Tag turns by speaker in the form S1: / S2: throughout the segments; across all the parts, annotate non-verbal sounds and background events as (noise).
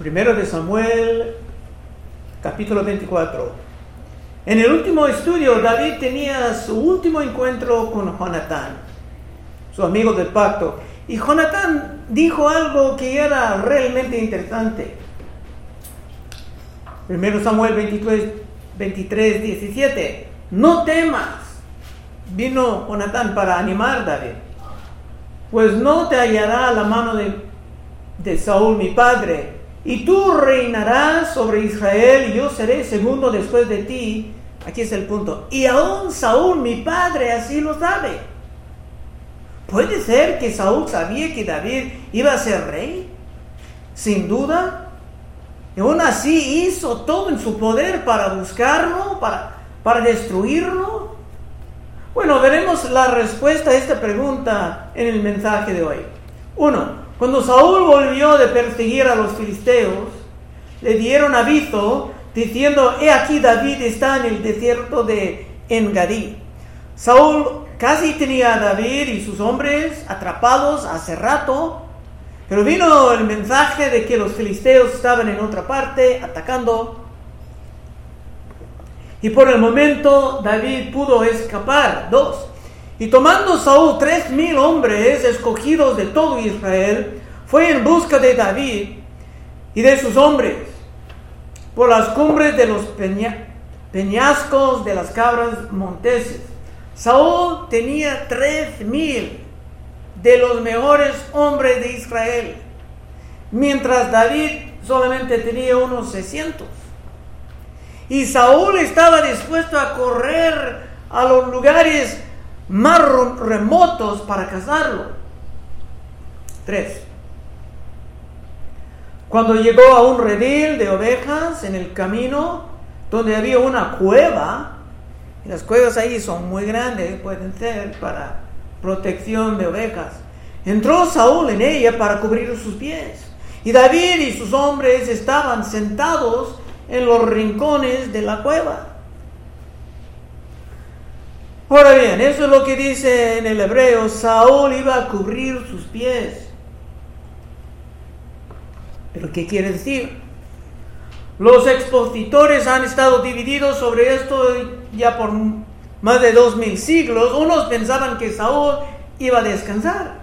S1: Primero de Samuel, capítulo 24. En el último estudio, David tenía su último encuentro con Jonatán, su amigo del pacto. Y Jonatán dijo algo que era realmente interesante. Primero Samuel 23, 23 17. No temas. Vino Jonatán para animar a David. Pues no te hallará la mano de, de Saúl mi padre y tú reinarás sobre Israel y yo seré segundo después de ti. Aquí es el punto. Y aún Saúl, mi padre, así lo sabe. ¿Puede ser que Saúl sabía que David iba a ser rey? Sin duda. Y aún así hizo todo en su poder para buscarlo, para, para destruirlo. Bueno, veremos la respuesta a esta pregunta en el mensaje de hoy. Uno, cuando Saúl volvió de perseguir a los filisteos, le dieron aviso diciendo, he aquí David está en el desierto de Engadí. Saúl casi tenía a David y sus hombres atrapados hace rato, pero vino el mensaje de que los filisteos estaban en otra parte atacando. Y por el momento David pudo escapar. Dos, y tomando Saúl tres mil hombres escogidos de todo Israel, fue en busca de David y de sus hombres por las cumbres de los peñascos de las cabras monteses. Saúl tenía tres mil de los mejores hombres de Israel, mientras David solamente tenía unos 600. Y Saúl estaba dispuesto a correr a los lugares más remotos para cazarlo. Tres. Cuando llegó a un redil de ovejas en el camino, donde había una cueva, y las cuevas ahí son muy grandes, pueden ser para protección de ovejas. Entró Saúl en ella para cubrir sus pies. Y David y sus hombres estaban sentados en los rincones de la cueva. Ahora bien, eso es lo que dice en el hebreo, Saúl iba a cubrir sus pies. ¿Pero qué quiere decir? Los expositores han estado divididos sobre esto ya por más de dos mil siglos. Unos pensaban que Saúl iba a descansar,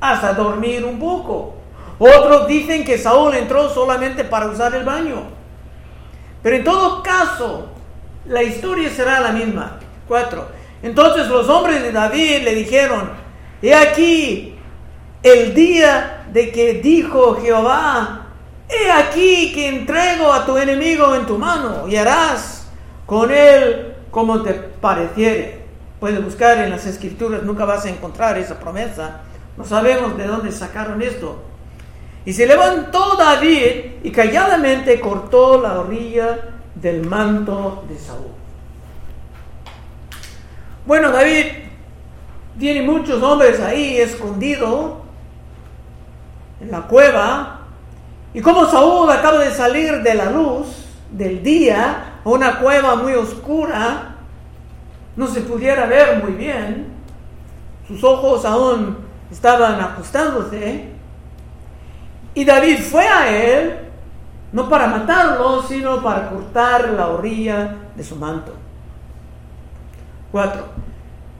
S1: hasta dormir un poco. Otros dicen que Saúl entró solamente para usar el baño. Pero en todo caso, la historia será la misma. 4. Entonces los hombres de David le dijeron, he aquí el día de que dijo Jehová, he aquí que entrego a tu enemigo en tu mano y harás con él como te pareciere. Puedes buscar en las escrituras, nunca vas a encontrar esa promesa. No sabemos de dónde sacaron esto. Y se levantó David y calladamente cortó la orilla del manto de Saúl. Bueno, David tiene muchos hombres ahí escondidos en la cueva. Y como Saúl acaba de salir de la luz del día a una cueva muy oscura, no se pudiera ver muy bien. Sus ojos aún estaban ajustándose. Y David fue a él, no para matarlo, sino para cortar la orilla de su manto. 4.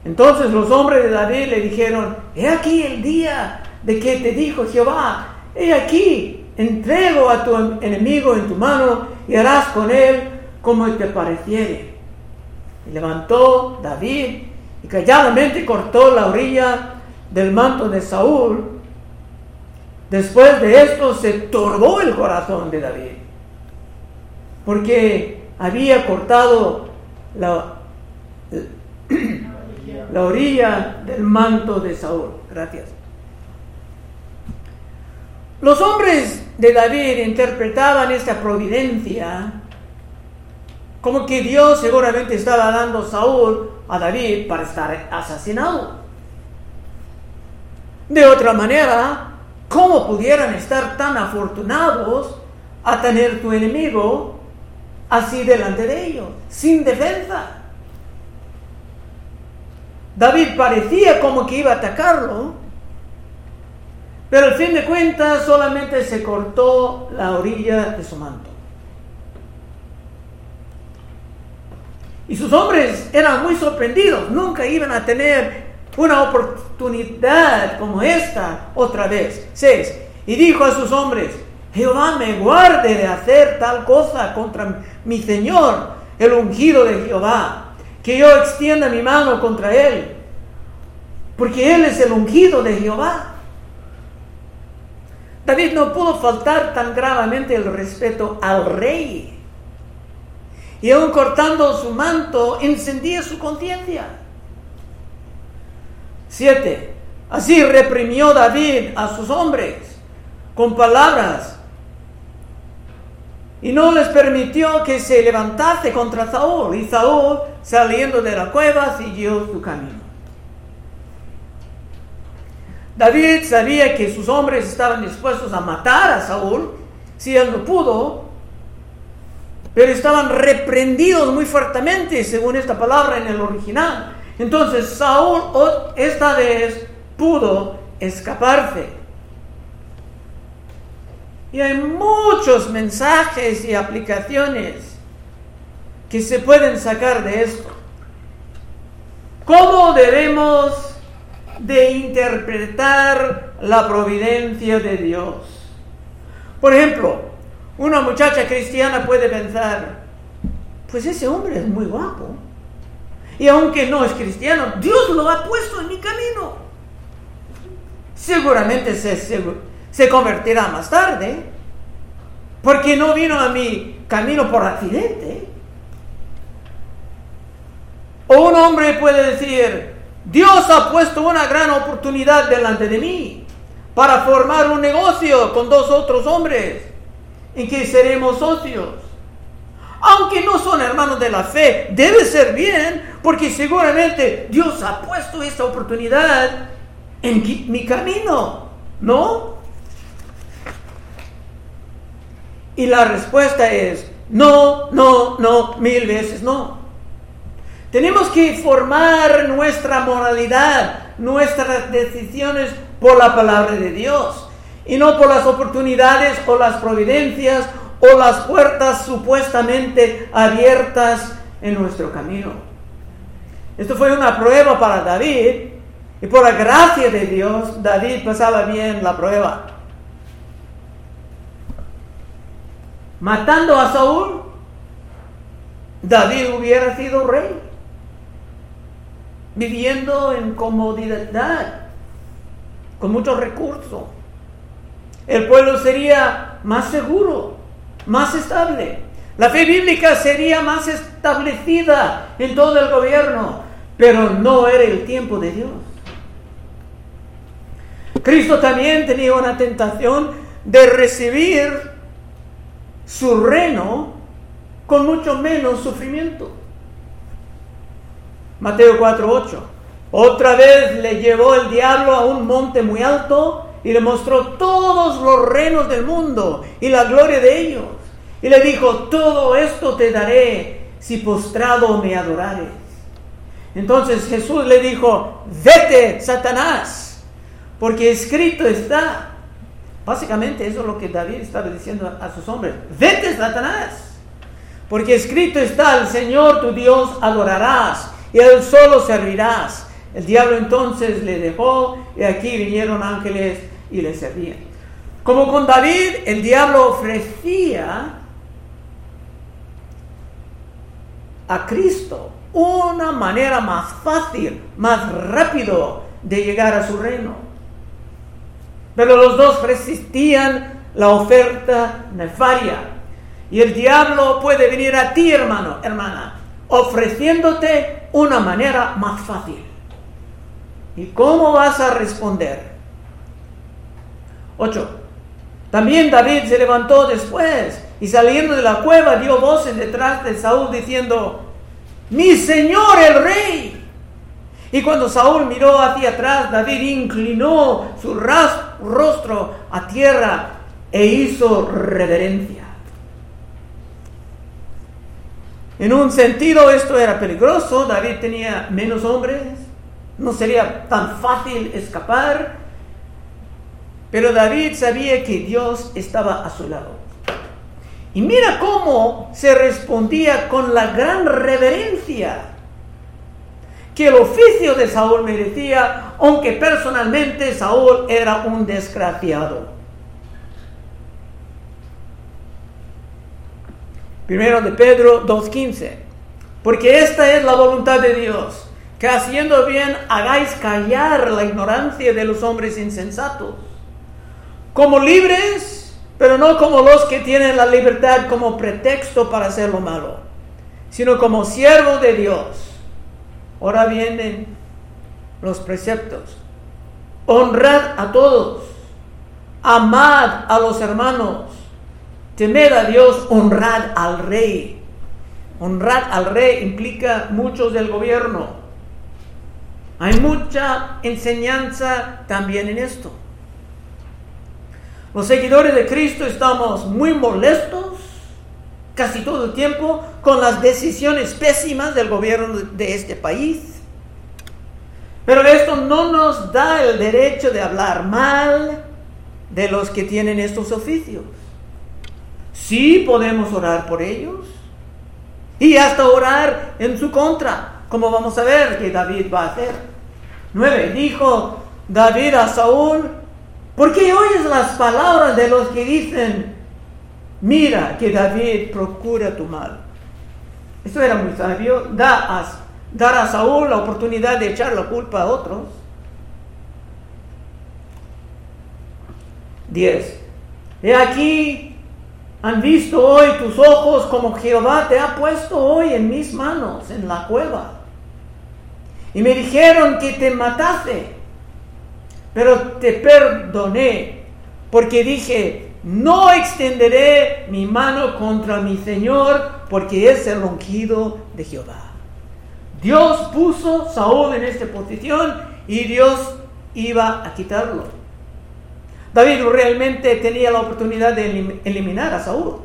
S1: Entonces los hombres de David le dijeron, he aquí el día de que te dijo Jehová, he aquí, entrego a tu enemigo en tu mano y harás con él como te pareciere. Y levantó David y calladamente cortó la orilla del manto de Saúl. Después de esto se turbó el corazón de David, porque había cortado la, la orilla del manto de Saúl. Gracias. Los hombres de David interpretaban esta providencia como que Dios seguramente estaba dando Saúl a David para estar asesinado. De otra manera, ¿cómo pudieran estar tan afortunados a tener tu enemigo así delante de ellos, sin defensa? David parecía como que iba a atacarlo, Pero al fin de cuentas solamente se cortó la orilla de su manto. Y sus hombres eran muy sorprendidos, nunca iban a tener una oportunidad como esta otra vez. 6. Y dijo a sus hombres, Jehová me guarde de hacer tal cosa contra mi Señor, el ungido de Jehová, que yo extienda mi mano contra él, porque él es el ungido de Jehová. David no pudo faltar tan gravemente el respeto al rey. Y aún cortando su manto, encendía su conciencia. 7. Así reprimió David a sus hombres con palabras y no les permitió que se levantase contra Saúl. Y Saúl, saliendo de la cueva, siguió su camino. David sabía que sus hombres estaban dispuestos a matar a Saúl si él no pudo, pero estaban reprendidos muy fuertemente, según esta palabra en el original. Entonces Saúl esta vez pudo escaparse. Y hay muchos mensajes y aplicaciones que se pueden sacar de esto. ¿Cómo debemos de interpretar la providencia de Dios. Por ejemplo, una muchacha cristiana puede pensar, pues ese hombre es muy guapo. Y aunque no es cristiano, Dios lo ha puesto en mi camino. Seguramente se, se, convertirá más tarde, porque no vino a mi camino por accidente. O un hombre puede decir, Dios ha puesto una gran oportunidad delante de mí para formar un negocio con dos otros hombres en que seremos socios. Aunque no son hermanos de la fe, debe ser bien porque seguramente Dios ha puesto esta oportunidad en mi camino, ¿no? Y la respuesta es no, no, no, mil veces no. Tenemos que formar nuestra moralidad, nuestras decisiones por la palabra de Dios y no por las oportunidades o las providencias o las puertas supuestamente abiertas en nuestro camino. Esto fue una prueba para David y por la gracia de Dios David pasaba bien la prueba. Matando a Saúl, David hubiera sido rey viviendo en comodidad, con muchos recursos. El pueblo sería más seguro, más estable. La fe bíblica sería más establecida en todo el gobierno, pero no era el tiempo de Dios. Cristo también tenía una tentación de recibir su reino con mucho menos sufrimiento. Mateo 4:8. Otra vez le llevó el diablo a un monte muy alto y le mostró todos los reinos del mundo y la gloria de ellos. Y le dijo, todo esto te daré si postrado me adorares. Entonces Jesús le dijo, vete, Satanás, porque escrito está. Básicamente eso es lo que David estaba diciendo a sus hombres. Vete, Satanás, porque escrito está, el Señor tu Dios adorarás y él solo servirás. El diablo entonces le dejó y aquí vinieron ángeles y le servían. Como con David, el diablo ofrecía a Cristo una manera más fácil, más rápido de llegar a su reino. Pero los dos resistían la oferta nefaria. Y el diablo puede venir a ti, hermano, hermana, ofreciéndote una manera más fácil. ¿Y cómo vas a responder? 8. También David se levantó después y saliendo de la cueva dio voces detrás de Saúl diciendo, mi señor el rey. Y cuando Saúl miró hacia atrás, David inclinó su rostro a tierra e hizo reverencia. En un sentido esto era peligroso, David tenía menos hombres, no sería tan fácil escapar. Pero David sabía que Dios estaba a su lado. Y mira cómo se respondía con la gran reverencia que el oficio de Saúl merecía, aunque personalmente Saúl era un desgraciado. Primero de Pedro 2.15. Porque esta es la voluntad de Dios, que haciendo bien hagáis callar la ignorancia de los hombres insensatos, como libres, pero no como los que tienen la libertad como pretexto para hacer lo malo, sino como siervos de Dios Ahora vienen los preceptos. Honrad a todos. Amad a los hermanos. Temed a Dios, honrad al rey. Honrad al rey implica muchos del gobierno. Hay mucha enseñanza también en esto. Los seguidores de Cristo estamos muy molestos casi todo el tiempo con las decisiones pésimas del gobierno de este país. Pero esto no nos da el derecho de hablar mal de los que tienen estos oficios. Sí podemos orar por ellos y hasta orar en su contra, como vamos a ver que David va a hacer. 9. Dijo David a Saúl, ¿por qué oyes las palabras de los que dicen, mira que David procura tu mal. Esto era muy sabio, da dar a Saúl la oportunidad de echar la culpa a otros. 10. He aquí, han visto hoy tus ojos como Jehová te ha puesto hoy en mis manos, en la cueva. Y me dijeron que te matase, pero te perdoné, porque dije, no extenderé mi mano contra mi Señor, porque es el ungido de Jehová. Dios puso a Saúl en esta posición y Dios iba a quitarlo. David realmente tenía la oportunidad de eliminar a Saúl.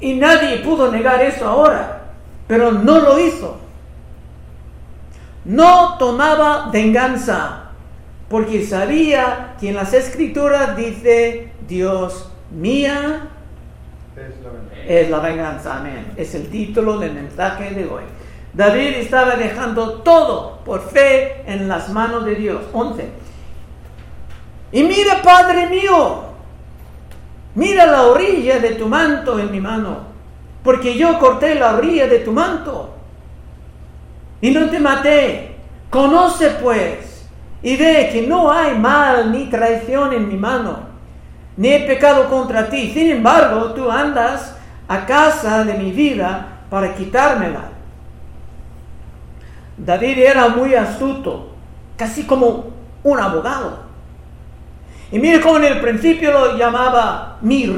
S1: Y nadie pudo negar eso ahora, pero no lo hizo. No tomaba venganza, porque sabía que en las escrituras dice, Dios mía es la venganza. Amén. Es el título del mensaje de hoy. David estaba dejando todo por fe en las manos de Dios. 11. Y mira, Padre mío, mira la orilla de tu manto en mi mano, porque yo corté la orilla de tu manto y no te maté. Conoce pues y ve que no hay mal ni traición en mi mano, ni he pecado contra ti. Sin embargo, tú andas a casa de mi vida para quitármela. David era muy astuto, casi como un abogado. Y mire cómo en el principio lo llamaba mi,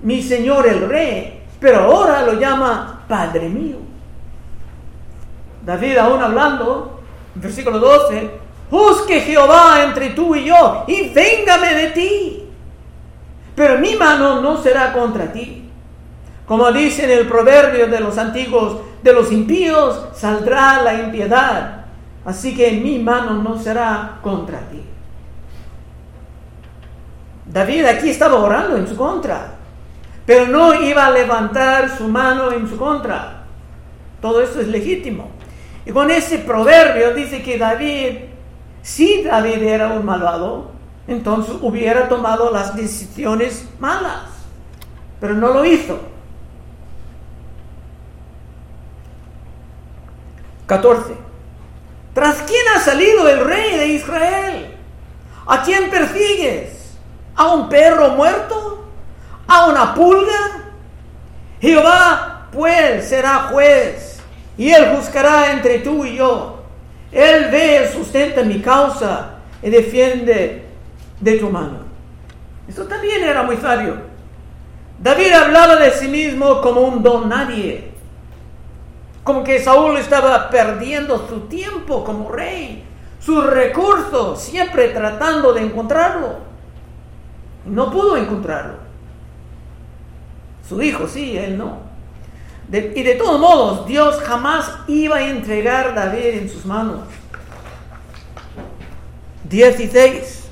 S1: mi señor el rey, pero ahora lo llama Padre mío. David aún hablando, versículo 12, Juzgue Jehová entre tú y yo y véngame de ti. Pero mi mano no será contra ti. Como dice en el proverbio de los antiguos, de los impíos saldrá la impiedad. Así que mi mano no será contra ti. David aquí estaba orando en su contra, pero no iba a levantar su mano en su contra. Todo esto es legítimo. Y con ese proverbio dice que David si David era un malvado, entonces hubiera tomado las decisiones malas, pero no lo hizo. 14. ¿Tras quién ha salido el rey de Israel? ¿A quién persigues? ¿A un perro muerto? ¿A una pulga? Jehová pues será juez y él juzgará entre tú y yo. Él ve, sustenta mi causa y defiende de tu mano. Esto también era muy sabio. David hablaba de sí mismo como un don nadie. Como que Saúl estaba perdiendo su tiempo como rey, sus recursos, siempre tratando de encontrarlo. No pudo encontrarlo. Su hijo sí, él no y de todos modos, Dios jamás iba a entregar a David en sus manos. 16.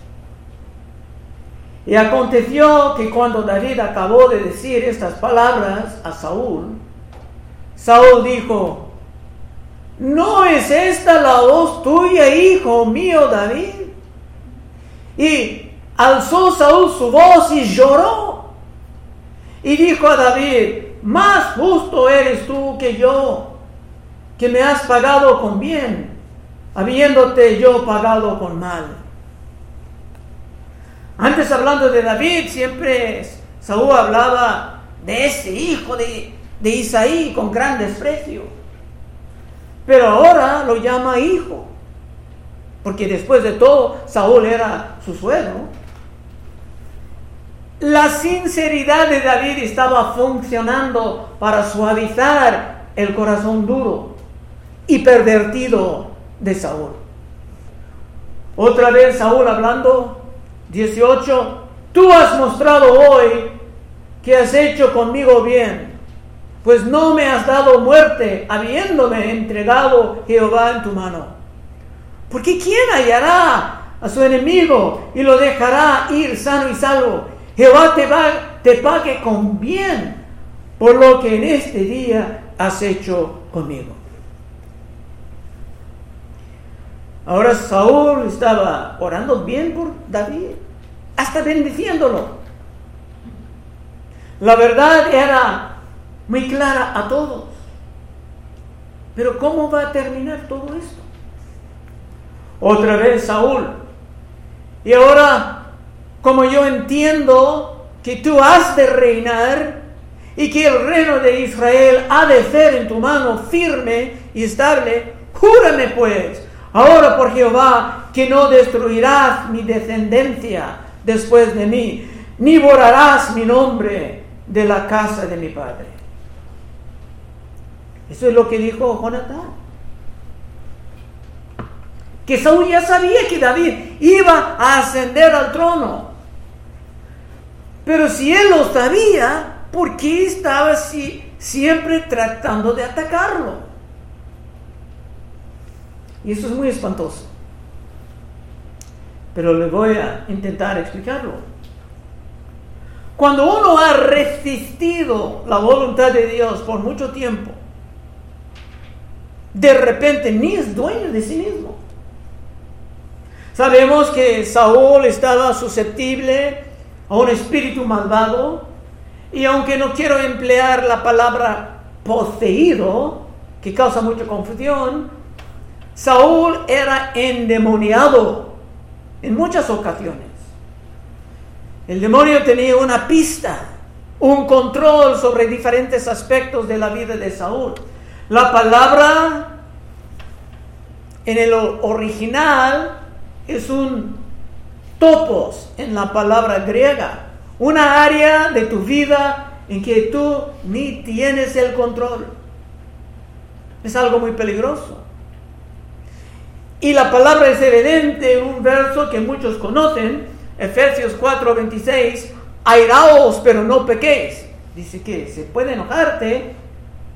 S1: Y aconteció que cuando David acabó de decir estas palabras a Saúl, Saúl dijo, ¿no es esta la voz tuya, hijo mío David? Y alzó Saúl su voz y lloró. Y dijo a David, más justo eres tú que yo, que me has pagado con bien, habiéndote yo pagado con mal. Antes hablando de David, siempre Saúl hablaba de ese hijo de, de Isaí con gran desprecio. Pero ahora lo llama hijo, porque después de todo Saúl era su suegro. La sinceridad de David estaba funcionando para suavizar el corazón duro y pervertido de Saúl. Otra vez Saúl hablando, 18, tú has mostrado hoy que has hecho conmigo bien, pues no me has dado muerte habiéndome entregado Jehová en tu mano. Porque ¿quién hallará a su enemigo y lo dejará ir sano y salvo? Jehová te, va, te pague con bien por lo que en este día has hecho conmigo. Ahora Saúl estaba orando bien por David, hasta bendiciéndolo. La verdad era muy clara a todos. Pero ¿cómo va a terminar todo esto? Otra vez Saúl. Y ahora como yo entiendo que tú has de reinar y que el reino de Israel ha de ser en tu mano firme y estable, júrame pues, ahora por Jehová, que no destruirás mi descendencia después de mí, ni borrarás mi nombre de la casa de mi padre. Eso es lo que dijo Jonatán. Que Saúl ya sabía que David iba a ascender al trono. Pero si él lo sabía, ¿por qué estaba así, siempre tratando de atacarlo? Y eso es muy espantoso. Pero le voy a intentar explicarlo. Cuando uno ha resistido la voluntad de Dios por mucho tiempo, de repente ni es dueño de sí mismo. Sabemos que Saúl estaba susceptible a un espíritu malvado. Y aunque no quiero emplear la palabra poseído, que causa mucha confusión, Saúl era endemoniado en muchas ocasiones. El demonio tenía una pista, un control sobre diferentes aspectos de la vida de Saúl. La palabra en el original es un topos en la palabra griega, una área de tu vida en que tú ni tienes el control. Es algo muy peligroso. Y la palabra es evidente en un verso que muchos conocen, Efesios 4:26, airaos pero no pequéis. Dice que se puede enojarte,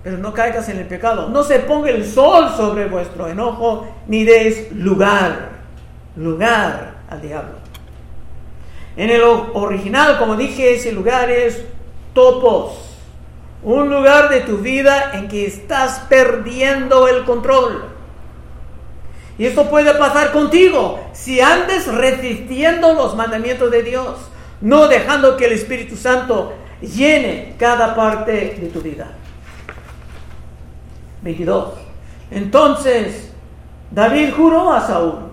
S1: pero no caigas en el pecado. No se ponga el sol sobre vuestro enojo, ni des lugar, lugar al diablo. En el original, como dije, ese lugar es topos. Un lugar de tu vida en que estás perdiendo el control. Y esto puede pasar contigo si andes resistiendo los mandamientos de Dios, no dejando que el Espíritu Santo llene cada parte de tu vida. 22. Entonces David juró a Saúl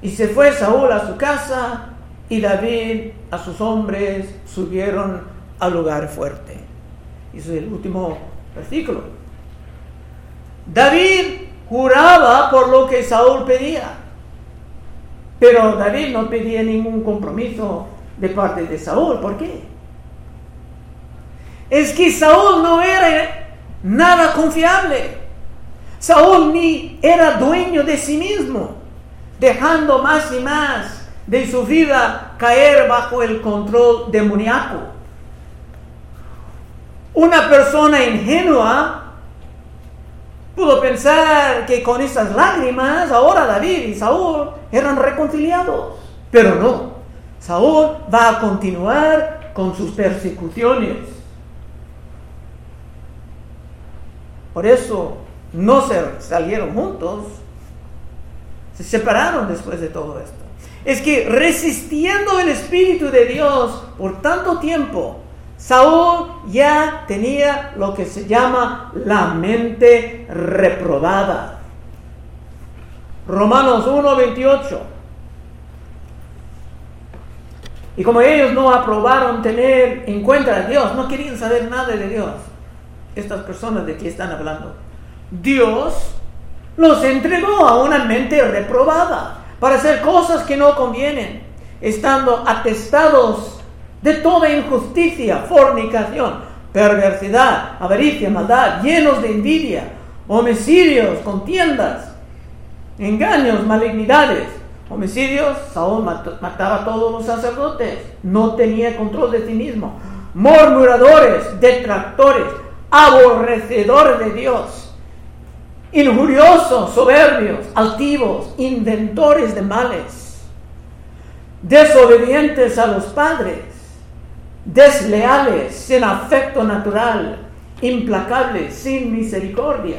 S1: y se fue Saúl a su casa y David a sus hombres subieron al lugar fuerte. Y es el último versículo. David juraba por lo que Saúl pedía. Pero David no pedía ningún compromiso de parte de Saúl. ¿Por qué? Es que Saúl no era nada confiable. Saúl ni era dueño de sí mismo, dejando más y más de su vida caer bajo el control demoníaco. Una persona ingenua pudo pensar que con esas lágrimas ahora David y Saúl eran reconciliados, pero no. Saúl va a continuar con sus persecuciones. Por eso no se salieron juntos, se separaron después de todo esto. Es que resistiendo el Espíritu de Dios por tanto tiempo, Saúl ya tenía lo que se llama la mente reprobada. Romanos 1:28. Y como ellos no aprobaron tener en cuenta a Dios, no querían saber nada de Dios, estas personas de que están hablando, Dios los entregó a una mente reprobada para hacer cosas que no convienen, estando atestados de toda injusticia, fornicación, perversidad, avaricia, maldad, llenos de envidia, homicidios, contiendas, engaños, malignidades. Homicidios, Saúl mataba a todos los sacerdotes, no tenía control de sí mismo. Murmuradores, detractores, aborrecedores de Dios, injuriosos, soberbios, altivos, inventores de males, desobedientes a los padres, desleales, sin afecto natural, implacables, sin misericordia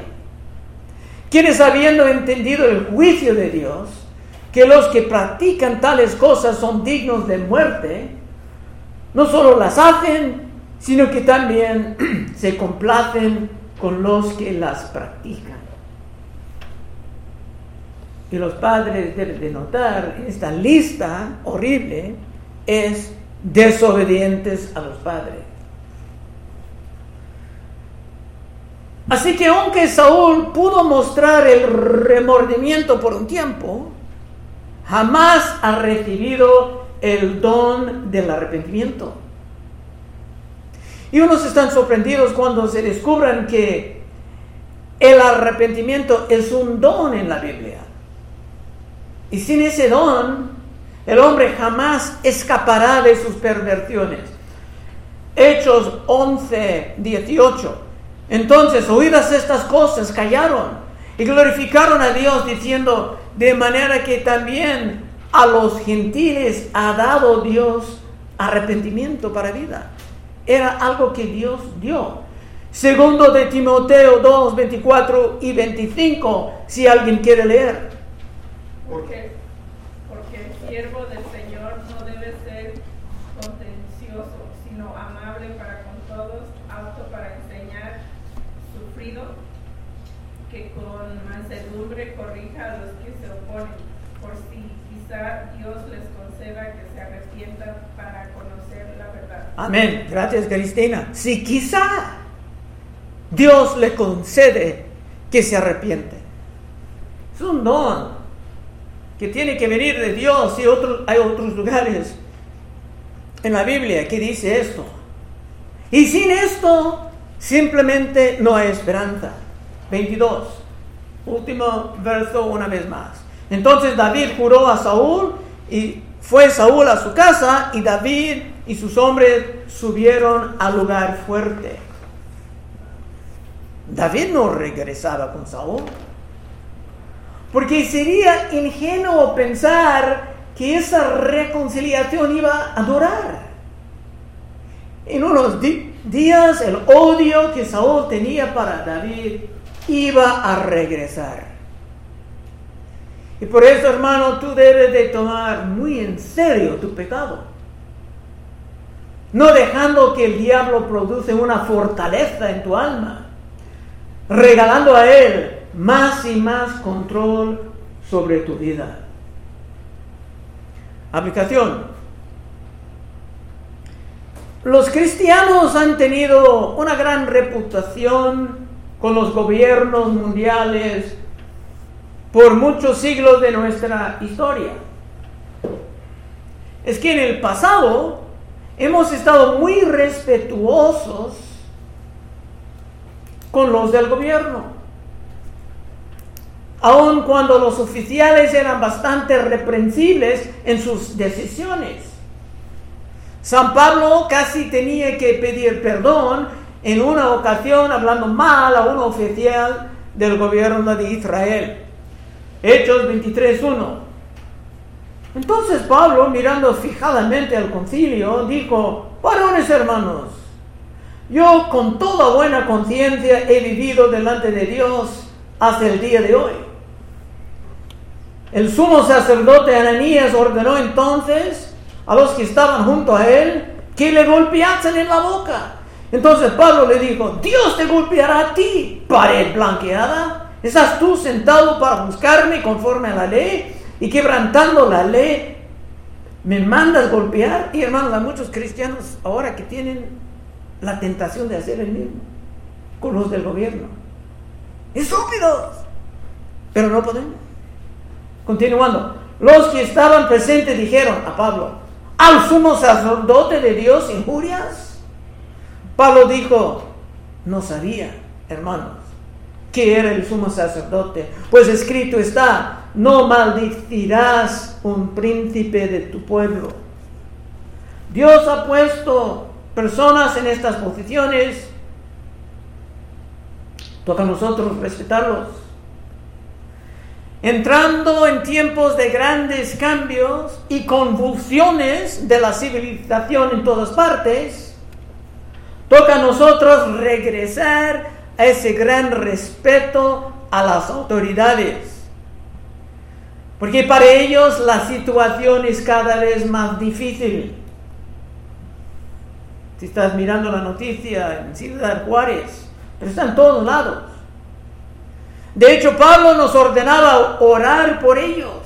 S1: quienes habiendo entendido el juicio de Dios, que los que practican tales cosas son dignos de muerte, no solo las hacen, sino que también (clears throat) se complacen con los que las practican. Y los padres deben de notar, esta lista horrible, es desobedientes a los padres. Así que aunque Saúl pudo mostrar el remordimiento por un tiempo, jamás ha recibido el don del arrepentimiento. Y unos están sorprendidos cuando se descubran que el arrepentimiento es un don en la Biblia. Y sin ese don, el hombre jamás escapará de sus perversiones. Hechos 11, 18. Entonces, oídas estas cosas, callaron y glorificaron a Dios diciendo, de manera que también a los gentiles ha dado Dios arrepentimiento para vida. Era algo que Dios dio. Segundo de Timoteo 2, 24 y 25, si alguien quiere leer
S2: el siervo del Dios les conceda que se arrepientan para conocer la verdad.
S1: Amén. Gracias, Cristina. Si quizá Dios le concede que se arrepiente. Es un don que tiene que venir de Dios y hay otros lugares en la Biblia que dice esto. Y sin esto simplemente no hay esperanza. 22. Último verso una vez más. Entonces David juró a Saúl y fue Saúl a su casa y David y sus hombres subieron al lugar fuerte. David no regresaba con Saúl. Porque sería ingenuo pensar que esa reconciliación iba a durar. En unos días el odio que Saúl tenía para David iba a regresar. Y por eso, hermano, tú debes de tomar muy en serio tu pecado. No dejando que el diablo produce una fortaleza en tu alma, regalando a él más y más control sobre tu vida. Aplicación. Los cristianos han tenido una gran reputación con los gobiernos mundiales por muchos siglos de nuestra historia. Es que en el pasado hemos estado muy respetuosos con los del gobierno, aun cuando los oficiales eran bastante reprensibles en sus decisiones. San Pablo casi tenía que pedir perdón en una ocasión hablando mal a un oficial del gobierno de Israel. Hechos 23.1. Entonces Pablo, mirando fijadamente al concilio, dijo, varones hermanos, yo con toda buena conciencia he vivido delante de Dios hasta el día de hoy. El sumo sacerdote Ananías ordenó entonces a los que estaban junto a él que le golpeasen en la boca. Entonces Pablo le dijo, Dios te golpeará a ti, pared blanqueada. ¿Estás tú sentado para buscarme conforme a la ley y quebrantando la ley? ¿Me mandas golpear? Y hermanos, hay muchos cristianos ahora que tienen la tentación de hacer el mismo con los del gobierno. Estúpidos. Pero no podemos. Continuando. Los que estaban presentes dijeron a Pablo, al sumo sacerdote de Dios injurias. Pablo dijo, no sabía, hermanos, que era el sumo sacerdote, pues escrito está, no maldicirás un príncipe de tu pueblo. Dios ha puesto personas en estas posiciones, toca a nosotros respetarlos. Entrando en tiempos de grandes cambios y convulsiones de la civilización en todas partes, toca a nosotros regresar ese gran respeto a las autoridades. Porque para ellos la situación es cada vez más difícil. Si estás mirando la noticia en Ciudad Juárez, pero está en todos lados. De hecho, Pablo nos ordenaba orar por ellos,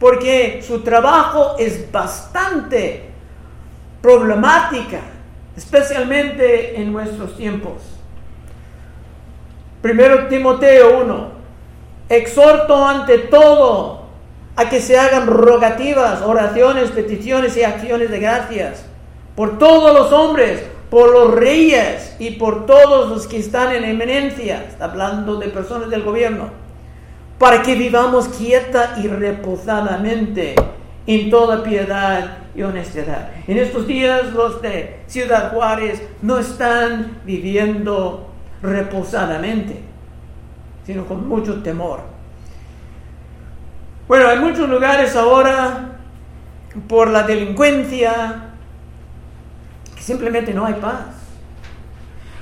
S1: porque su trabajo es bastante problemática, especialmente en nuestros tiempos. Primero Timoteo 1, exhorto ante todo a que se hagan rogativas, oraciones, peticiones y acciones de gracias por todos los hombres, por los reyes y por todos los que están en eminencia, hablando de personas del gobierno, para que vivamos quieta y reposadamente en toda piedad y honestidad. En estos días los de Ciudad Juárez no están viviendo reposadamente, sino con mucho temor. Bueno, hay muchos lugares ahora por la delincuencia, Simplemente no hay paz.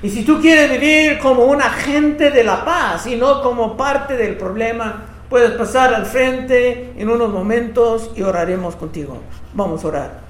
S1: Y si tú quieres vivir como un agente de la paz y no como parte del problema, puedes pasar al frente en unos momentos y oraremos contigo. Vamos a orar.